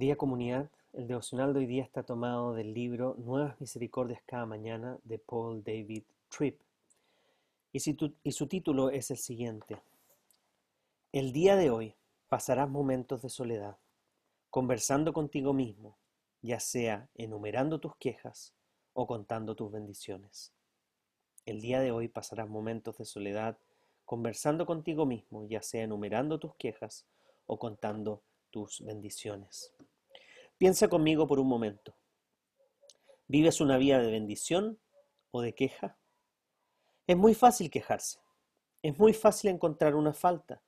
Querida comunidad, el devocional de hoy día está tomado del libro Nuevas Misericordias cada mañana de Paul David Tripp. Y, su título es el siguiente. El día de hoy pasarás momentos de soledad, conversando contigo mismo, ya sea enumerando tus quejas o contando tus bendiciones. El día de hoy pasarás momentos de soledad, conversando contigo mismo, ya sea enumerando tus quejas o contando tus bendiciones. Piensa conmigo por un momento. ¿Vives una vida de bendición o de queja? Es muy fácil quejarse. Es muy fácil encontrar una falta.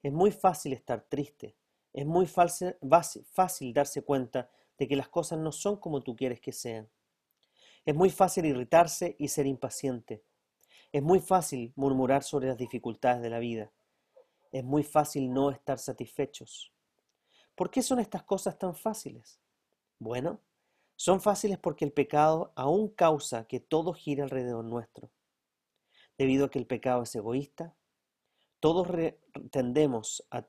Es muy fácil estar triste. Es muy fácil, darse cuenta de que las cosas no son como tú quieres que sean. Es muy fácil irritarse y ser impaciente. Es muy fácil murmurar sobre las dificultades de la vida. Es muy fácil no estar satisfechos. ¿Por qué son estas cosas tan fáciles? Bueno, son fáciles porque el pecado aún causa que todo gire alrededor nuestro. Debido a que el pecado es egoísta, todos tendemos a,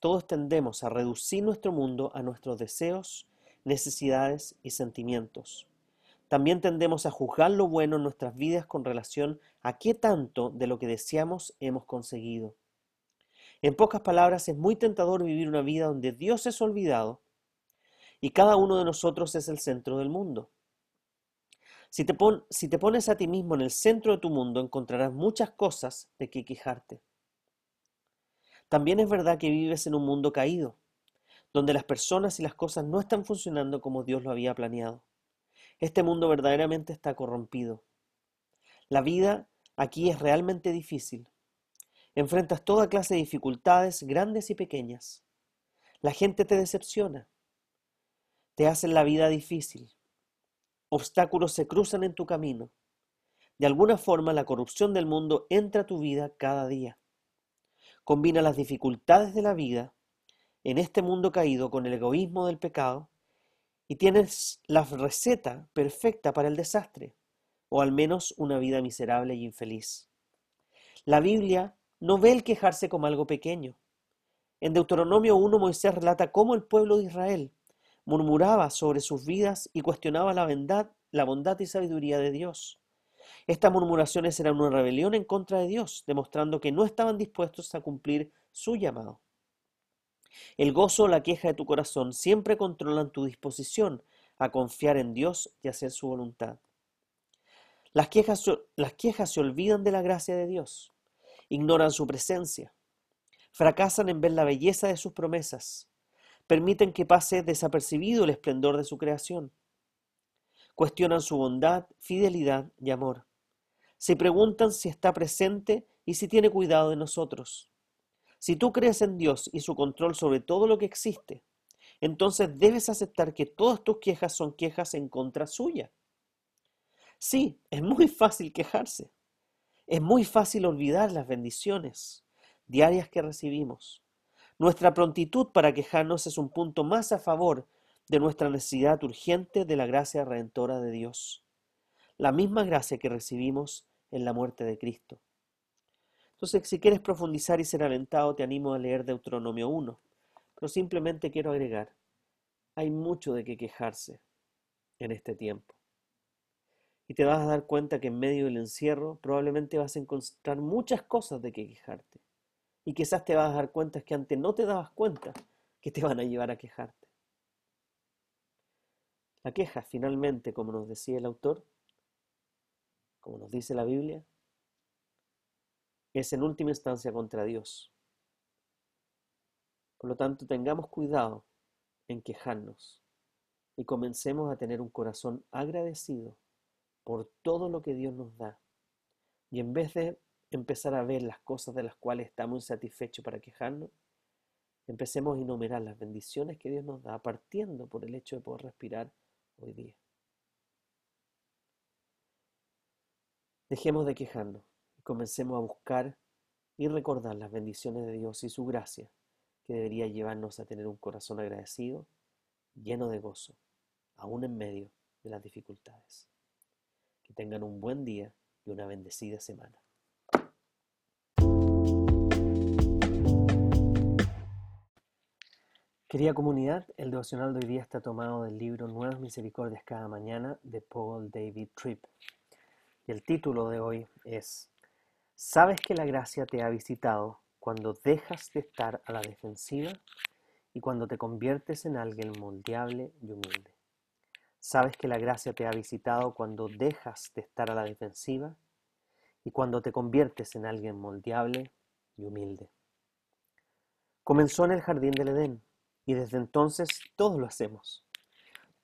todos tendemos a reducir nuestro mundo a nuestros deseos, necesidades y sentimientos. También tendemos a juzgar lo bueno en nuestras vidas con relación a qué tanto de lo que deseamos hemos conseguido. En pocas palabras, es muy tentador vivir una vida donde Dios es olvidado y cada uno de nosotros es el centro del mundo. Si te, si te, pones a ti mismo en el centro de tu mundo, encontrarás muchas cosas de que quejarte. También es verdad que vives en un mundo caído, donde las personas y las cosas no están funcionando como Dios lo había planeado. Este mundo verdaderamente está corrompido. La vida aquí es realmente difícil. Enfrentas toda clase de dificultades, grandes y pequeñas. La gente te decepciona. Te hacen la vida difícil. Obstáculos se cruzan en tu camino. De alguna forma la corrupción del mundo entra a tu vida cada día. Combina las dificultades de la vida en este mundo caído con el egoísmo del pecado y tienes la receta perfecta para el desastre, o al menos una vida miserable y infeliz. La Biblia no ve el quejarse como algo pequeño. En Deuteronomio 1 Moisés relata cómo el pueblo de Israel murmuraba sobre sus vidas y cuestionaba la bondad, la bondad y sabiduría de Dios. Estas murmuraciones eran una rebelión en contra de Dios, demostrando que no estaban dispuestos a cumplir su llamado. El gozo o la queja de tu corazón siempre controlan tu disposición a confiar en Dios y hacer su voluntad. Las quejas, las quejas se olvidan de la gracia de Dios ignoran su presencia, fracasan en ver la belleza de sus promesas, permiten que pase desapercibido el esplendor de su creación, cuestionan su bondad, fidelidad y amor, se preguntan si está presente y si tiene cuidado de nosotros. Si tú crees en Dios y su control sobre todo lo que existe, entonces debes aceptar que todas tus quejas son quejas en contra suya. Sí, es muy fácil quejarse. Es muy fácil olvidar las bendiciones diarias que recibimos. Nuestra prontitud para quejarnos es un punto más a favor de nuestra necesidad urgente de la gracia redentora de Dios. La misma gracia que recibimos en la muerte de Cristo. Entonces, si quieres profundizar y ser alentado, te animo a leer Deuteronomio 1. Pero simplemente quiero agregar, hay mucho de qué quejarse en este tiempo y te vas a dar cuenta que en medio del encierro probablemente vas a encontrar muchas cosas de que quejarte. Y quizás te vas a dar cuenta que antes no te dabas cuenta que te van a llevar a quejarte. La queja, finalmente, como nos decía el autor, como nos dice la Biblia, es en última instancia contra Dios. Por lo tanto, tengamos cuidado en quejarnos y comencemos a tener un corazón agradecido por todo lo que Dios nos da. Y en vez de empezar a ver las cosas de las cuales estamos insatisfechos para quejarnos, empecemos a enumerar las bendiciones que Dios nos da, partiendo por el hecho de poder respirar hoy día. Dejemos de quejarnos y comencemos a buscar y recordar las bendiciones de Dios y su gracia, que debería llevarnos a tener un corazón agradecido, lleno de gozo, aún en medio de las dificultades. Que tengan un buen día y una bendecida semana. Querida comunidad, el devocional de hoy día está tomado del libro Nuevas Misericordias cada mañana de Paul David Tripp. Y el título de hoy es ¿Sabes que la gracia te ha visitado cuando dejas de estar a la defensiva y cuando te conviertes en alguien moldeable y humilde? ¿Sabes que la gracia te ha visitado cuando dejas de estar a la defensiva y cuando te conviertes en alguien moldeable y humilde? Comenzó en el jardín del Edén y desde entonces todos lo hacemos.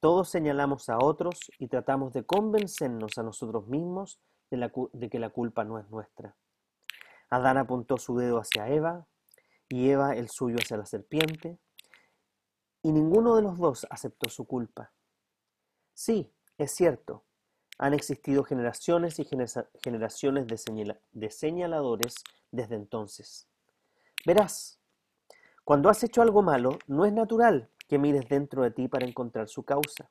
Todos señalamos a otros y tratamos de convencernos a nosotros mismos de, de, que la culpa no es nuestra. Adán apuntó su dedo hacia Eva y Eva el suyo hacia la serpiente y ninguno de los dos aceptó su culpa. Sí, es cierto, han existido generaciones y generaciones de, señaladores desde entonces. Verás, cuando has hecho algo malo, no es natural que mires dentro de ti para encontrar su causa.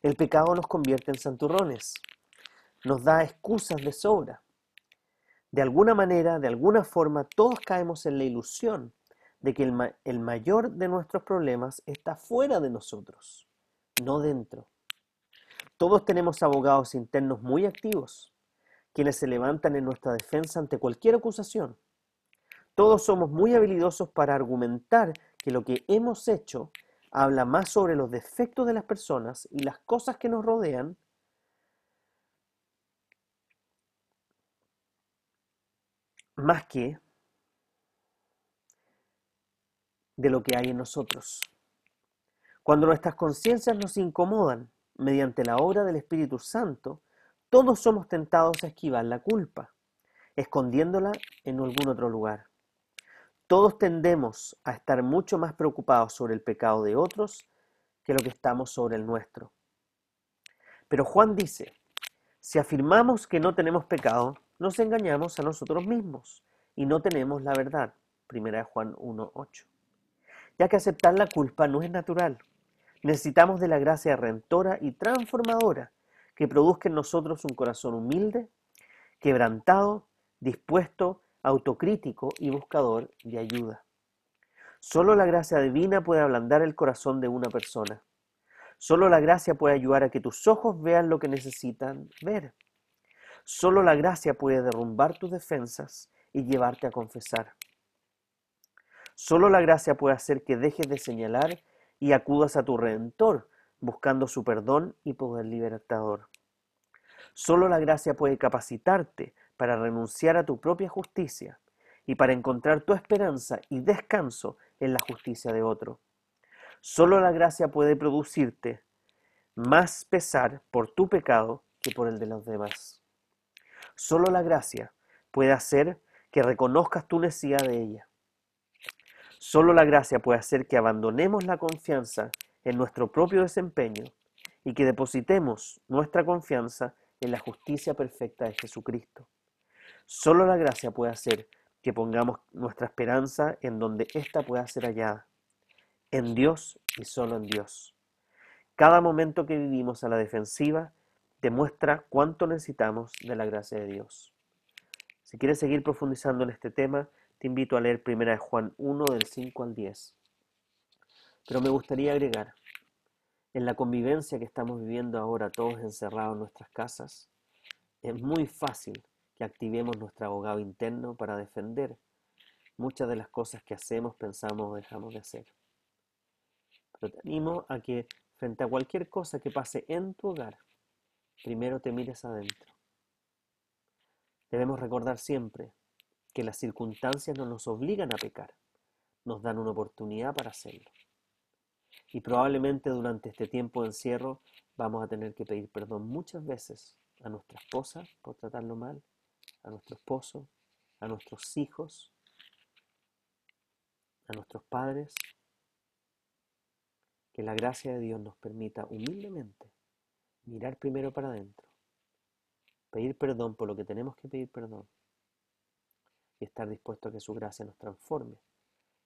El pecado nos convierte en santurrones, nos da excusas de sobra. De alguna manera, de alguna forma, todos caemos en la ilusión de que el, el mayor de nuestros problemas está fuera de nosotros, no dentro. Todos tenemos abogados internos muy activos, quienes se levantan en nuestra defensa ante cualquier acusación. Todos somos muy habilidosos para argumentar que lo que hemos hecho habla más sobre los defectos de las personas y las cosas que nos rodean más que de lo que hay en nosotros. Cuando nuestras conciencias nos incomodan, mediante la obra del Espíritu Santo, todos somos tentados a esquivar la culpa, escondiéndola en algún otro lugar. Todos tendemos a estar mucho más preocupados sobre el pecado de otros que lo que estamos sobre el nuestro. Pero Juan dice, si afirmamos que no tenemos pecado, nos engañamos a nosotros mismos y no tenemos la verdad. Primera de Juan 1.8. Ya que aceptar la culpa no es natural, Necesitamos de la gracia redentora y transformadora que produzca en nosotros un corazón humilde, quebrantado, dispuesto, autocrítico y buscador de ayuda. Solo la gracia divina puede ablandar el corazón de una persona. Solo la gracia puede ayudar a que tus ojos vean lo que necesitan ver. Solo la gracia puede derrumbar tus defensas y llevarte a confesar. Solo la gracia puede hacer que dejes de señalar y acudas a tu Redentor, buscando su perdón y poder libertador. Solo la gracia puede capacitarte para renunciar a tu propia justicia y para encontrar tu esperanza y descanso en la justicia de otro. Solo la gracia puede producirte más pesar por tu pecado que por el de los demás. Solo la gracia puede hacer que reconozcas tu necesidad de ella Solo la gracia puede hacer que abandonemos la confianza en nuestro propio desempeño y que depositemos nuestra confianza en la justicia perfecta de Jesucristo. Solo la gracia puede hacer que pongamos nuestra esperanza en donde ésta pueda ser hallada, en Dios y solo en Dios. Cada momento que vivimos a la defensiva demuestra cuánto necesitamos de la gracia de Dios. Si quieres seguir profundizando en este tema, invito a leer primera de Juan 1 del 5 al 10. Pero me gustaría agregar, en la convivencia que estamos viviendo ahora todos encerrados en nuestras casas, es muy fácil que activemos nuestro abogado interno para defender muchas de las cosas que hacemos, pensamos o dejamos de hacer. Pero te animo a que frente a cualquier cosa que pase en tu hogar, primero te mires adentro. Debemos recordar siempre que las circunstancias no nos obligan a pecar, nos dan una oportunidad para hacerlo. Y probablemente durante este tiempo de encierro vamos a tener que pedir perdón muchas veces a nuestra esposa por tratarlo mal, a nuestro esposo, a nuestros hijos, a nuestros padres. Que la gracia de Dios nos permita humildemente mirar primero para adentro, pedir perdón por lo que tenemos que pedir perdón y estar dispuesto a que su gracia nos transforme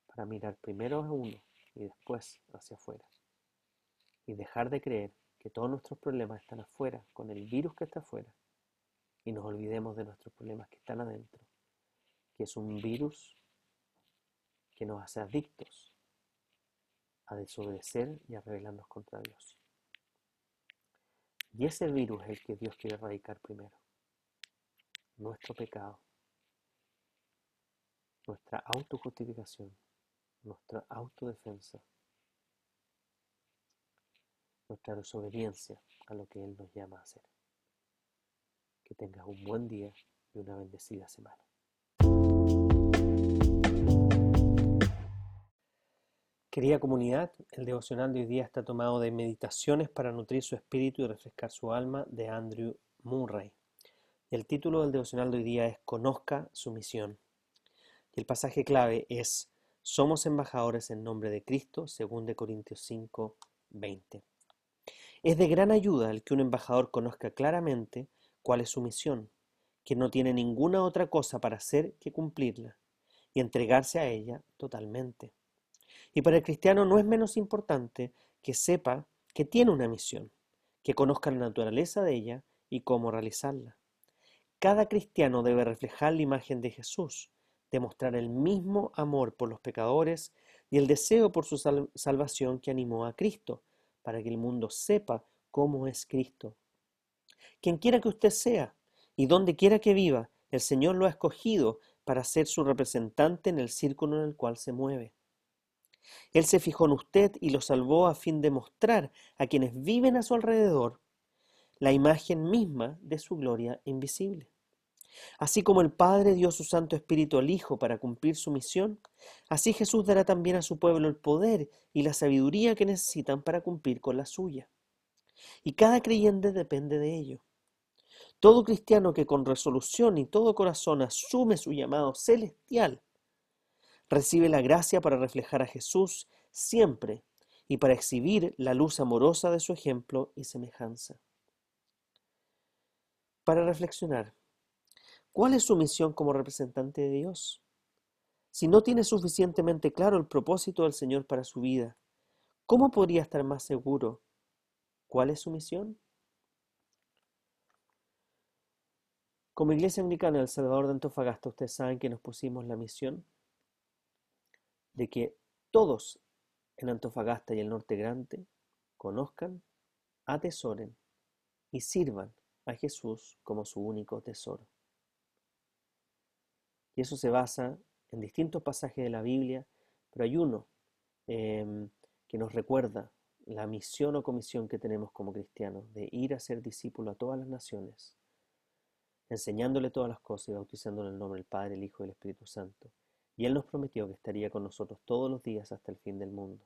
para mirar primero a uno y después hacia afuera. Y dejar de creer que todos nuestros problemas están afuera, con el virus que está afuera, y nos olvidemos de nuestros problemas que están adentro, que es un virus que nos hace adictos a desobedecer y a rebelarnos contra Dios. Y ese virus es el que Dios quiere erradicar primero. Nuestro pecado, nuestra autojustificación, nuestra autodefensa, nuestra desobediencia a lo que Él nos llama a hacer. Que tengas un buen día y una bendecida semana. Querida comunidad, el devocional de hoy día está tomado de Meditaciones para nutrir su espíritu y refrescar su alma de Andrew Murray. El título del devocional de hoy día es Conozca su misión. Y el pasaje clave es Somos embajadores en nombre de Cristo, 2 Corintios 5, 20. Es de gran ayuda el que un embajador conozca claramente cuál es su misión, que no tiene ninguna otra cosa para hacer que cumplirla y entregarse a ella totalmente. Y para el cristiano no es menos importante que sepa que tiene una misión, que conozca la naturaleza de ella y cómo realizarla. Cada cristiano debe reflejar la imagen de Jesús, demostrar el mismo amor por los pecadores y el deseo por su salvación que animó a Cristo, para que el mundo sepa cómo es Cristo. Quien quiera que usted sea y donde quiera que viva, el Señor lo ha escogido para ser su representante en el círculo en el cual se mueve. Él se fijó en usted y lo salvó a fin de mostrar a quienes viven a su alrededor la imagen misma de su gloria invisible. Así como el Padre dio su Santo Espíritu al Hijo para cumplir su misión, así Jesús dará también a su pueblo el poder y la sabiduría que necesitan para cumplir con la suya. Y cada creyente depende de ello. Todo cristiano que con resolución y todo corazón asume su llamado celestial recibe la gracia para reflejar a Jesús siempre y para exhibir la luz amorosa de su ejemplo y semejanza. Para reflexionar, ¿cuál es su misión como representante de Dios? Si no tiene suficientemente claro el propósito del Señor para su vida, ¿cómo podría estar más seguro? ¿Cuál es su misión? Como Iglesia Anglicana del Salvador de Antofagasta, ustedes saben que nos pusimos la misión de que todos en Antofagasta y el Norte Grande conozcan, atesoren y sirvan a Jesús como su único tesoro. Y eso se basa en distintos pasajes de la Biblia, pero hay uno em, que nos recuerda la misión o comisión que tenemos como cristianos de ir a ser discípulo a todas las naciones, enseñándole todas las cosas y bautizándole en el nombre del Padre, el Hijo y el Espíritu Santo y Él nos prometió que estaría con nosotros todos los días hasta el fin del mundo.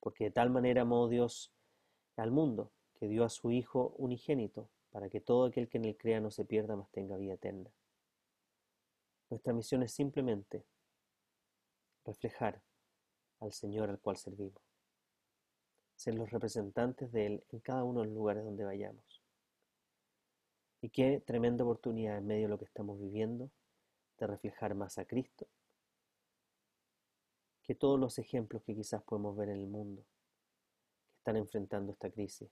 Porque de tal manera amó Dios al mundo, que dio a su Hijo unigénito, para que todo aquel que en él crea no se pierda, mas tenga vida eterna. Nuestra misión es simplemente reflejar al Señor al cual servimos, ser los representantes de Él en cada uno de los lugares donde vayamos. Y qué tremenda oportunidad en medio de lo que estamos viviendo de reflejar más a Cristo que todos los ejemplos que quizás podemos ver en el mundo que están enfrentando esta crisis,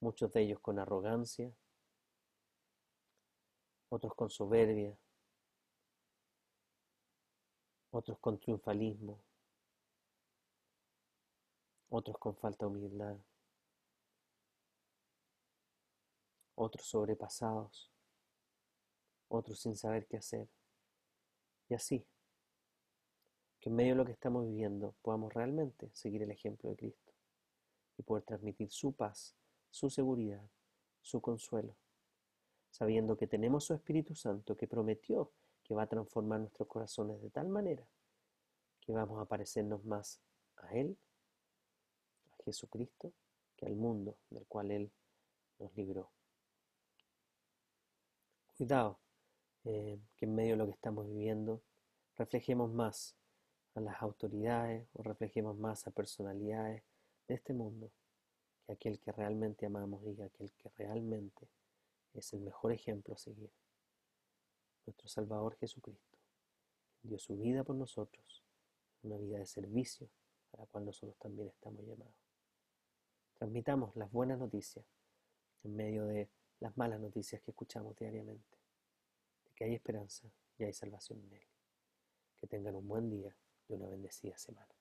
muchos de ellos con arrogancia, otros con soberbia, otros con triunfalismo, otros con falta de humildad, otros sobrepasados, otros sin saber qué hacer. Y así, que en medio de lo que estamos viviendo podamos realmente seguir el ejemplo de Cristo y poder transmitir su paz, su seguridad, su consuelo, sabiendo que tenemos su Espíritu Santo que prometió que va a transformar nuestros corazones de tal manera que vamos a parecernos más a Él, a Jesucristo, que al mundo del cual Él nos libró. Cuidado, eh, que en medio de lo que estamos viviendo reflejemos más a las autoridades o reflejemos más a personalidades de este mundo que aquel que realmente amamos y aquel que realmente es el mejor ejemplo a seguir. Nuestro Salvador Jesucristo dio su vida por nosotros, una vida de servicio a la cual nosotros también estamos llamados. Transmitamos las buenas noticias en medio de las malas noticias que escuchamos diariamente que hay esperanza y hay salvación en Él. Que tengan un buen día y una bendecida semana.